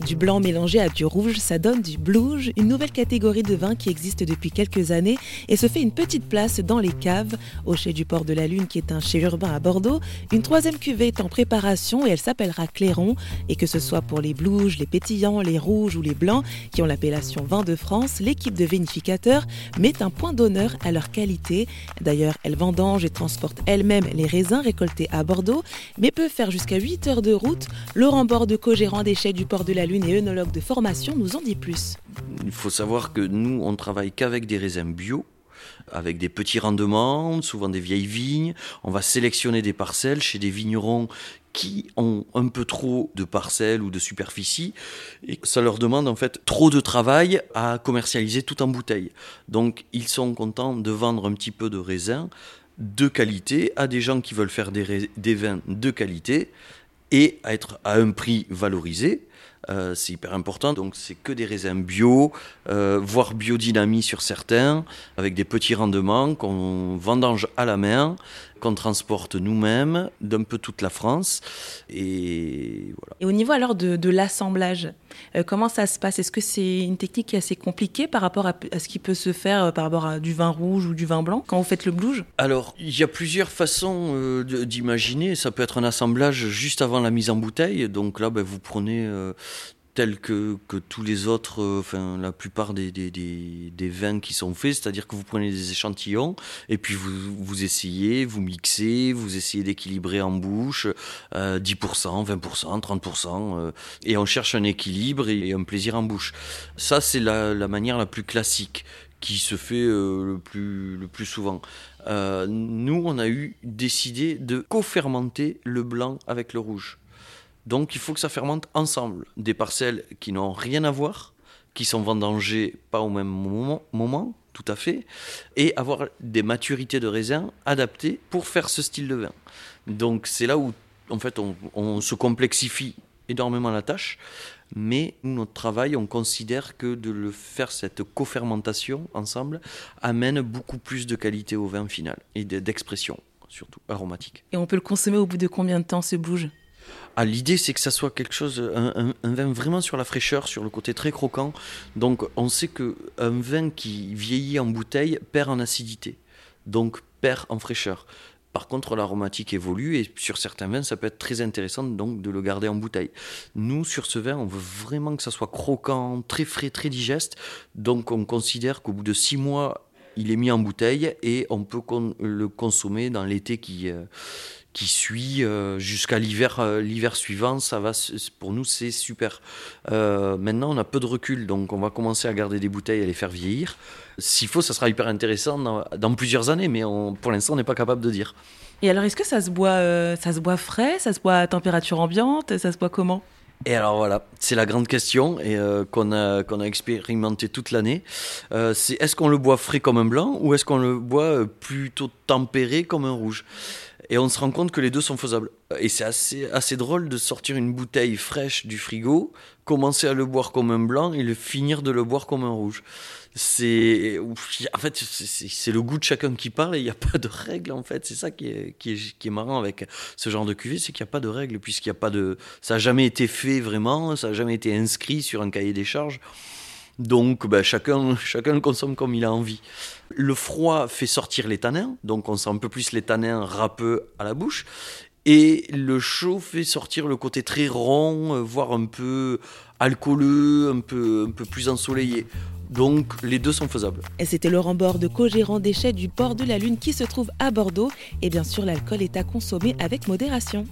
Du blanc mélangé à du rouge, ça donne du blouge, une nouvelle catégorie de vin qui existe depuis quelques années et se fait une petite place dans les caves. Au Chai du Port de la Lune, qui est un chai urbain à Bordeaux, une troisième cuvée est en préparation et elle s'appellera Clairon. Et que ce soit pour les blouges, les pétillants, les rouges ou les blancs, qui ont l'appellation vin de France, l'équipe de vinificateurs met un point d'honneur à leur qualité. D'ailleurs, elle vendange et transporte elle-même les raisins récoltés à Bordeaux, mais peut faire jusqu'à 8 heures de route. Laurent Bordeaux, co-gérant des chais du Port de la Lune et œnologue de formation, nous en dit plus. Il faut savoir que nous, on travaille qu'avec des raisins bio avec des petits rendements, souvent des vieilles vignes. On va sélectionner des parcelles chez des vignerons qui ont un peu trop de parcelles ou de superficie et ça leur demande en fait trop de travail à commercialiser tout en bouteille. Donc ils sont contents de vendre un petit peu de raisin de qualité à des gens qui veulent faire des, des vins de qualité et à être à un prix valorisé. Euh, c'est hyper important. Donc, c'est que des raisins bio, euh, voire biodynamie sur certains, avec des petits rendements qu'on vendange à la main, qu'on transporte nous-mêmes d'un peu toute la France. Et voilà. Et au niveau alors de, l'assemblage, euh, comment ça se passe? Est-ce que c'est une technique qui est assez compliquée par rapport à, ce qui peut se faire par rapport à du vin rouge ou du vin blanc quand vous faites le blouge? Alors, il y a plusieurs façons d'imaginer. Ça peut être un assemblage juste avant la mise en bouteille. Donc là, ben, vous prenez tel que, que tous les autres, euh, enfin la plupart des, des, des, vins qui sont faits, c'est-à-dire que vous prenez des échantillons et puis vous, vous essayez, vous mixez, vous essayez d'équilibrer en bouche euh, 10%, 20%, 30%, et on cherche un équilibre et, un plaisir en bouche. Ça, c'est la, la, manière la plus classique qui se fait euh, le, plus, le plus souvent. Euh, nous, on a eu décidé de co-fermenter le blanc avec le rouge. Donc il faut que ça fermente ensemble. Des parcelles qui n'ont rien à voir, qui sont vendangées pas au même moment, tout à fait, et avoir des maturités de raisin adaptées pour faire ce style de vin. Donc c'est là où en fait on, se complexifie énormément la tâche, mais notre travail, on considère que de le faire cette co-fermentation ensemble amène beaucoup plus de qualité au vin final et d'expression surtout aromatique. Et on peut le consommer au bout de combien de temps ce bouge? Ah, L'idée, c'est que ça soit quelque chose, un, vin vraiment sur la fraîcheur, sur le côté très croquant. Donc, on sait qu'un vin qui vieillit en bouteille perd en acidité, donc perd en fraîcheur. Par contre, l'aromatique évolue et sur certains vins, ça peut être très intéressant donc de le garder en bouteille. Nous, sur ce vin, on veut vraiment que ça soit croquant, très frais, très digeste. Donc, on considère qu'au bout de six mois, il est mis en bouteille et on peut le consommer dans l'été qui, euh, qui suit euh, jusqu'à l'hiver euh, l'hiver suivant ça va pour nous c'est super. Euh, maintenant on a peu de recul donc on va commencer à garder des bouteilles et les faire vieillir. S'il faut ça sera hyper intéressant dans, plusieurs années mais pour l'instant on n'est pas capable de dire. Et alors est-ce que ça se boit ça se boit frais ça se boit à température ambiante ça se boit comment? Et alors voilà, c'est la grande question et qu'on a qu'on a expérimenté toute l'année. c'est est-ce qu'on le boit frais comme un blanc ou est-ce qu'on le boit plutôt tempéré comme un rouge? Et on se rend compte que les deux sont faisables. Et c'est assez, assez drôle de sortir une bouteille fraîche du frigo, commencer à le boire comme un blanc et le finir de le boire comme un rouge. C'est, en fait, c'est le goût de chacun qui parle et il n'y a pas de règle en fait. C'est ça qui est, qui, est, qui est marrant avec ce genre de cuvée, c'est qu'il n'y a pas de règle puisqu'il n'y a pas de, ça n'a jamais été fait vraiment, ça n'a jamais été inscrit sur un cahier des charges. Donc ben, chacun, chacun consomme comme il a envie. Le froid fait sortir les tanins, donc on sent un peu plus les tanins râpeux à la bouche. Et le chaud fait sortir le côté très rond, euh, voire un peu alcooleux, un peu, un peu plus ensoleillé. Donc les deux sont faisables. Et c'était Laurent Borde, co-gérant déchets du port de la Lune qui se trouve à Bordeaux. Et bien sûr, l'alcool est à consommer avec modération.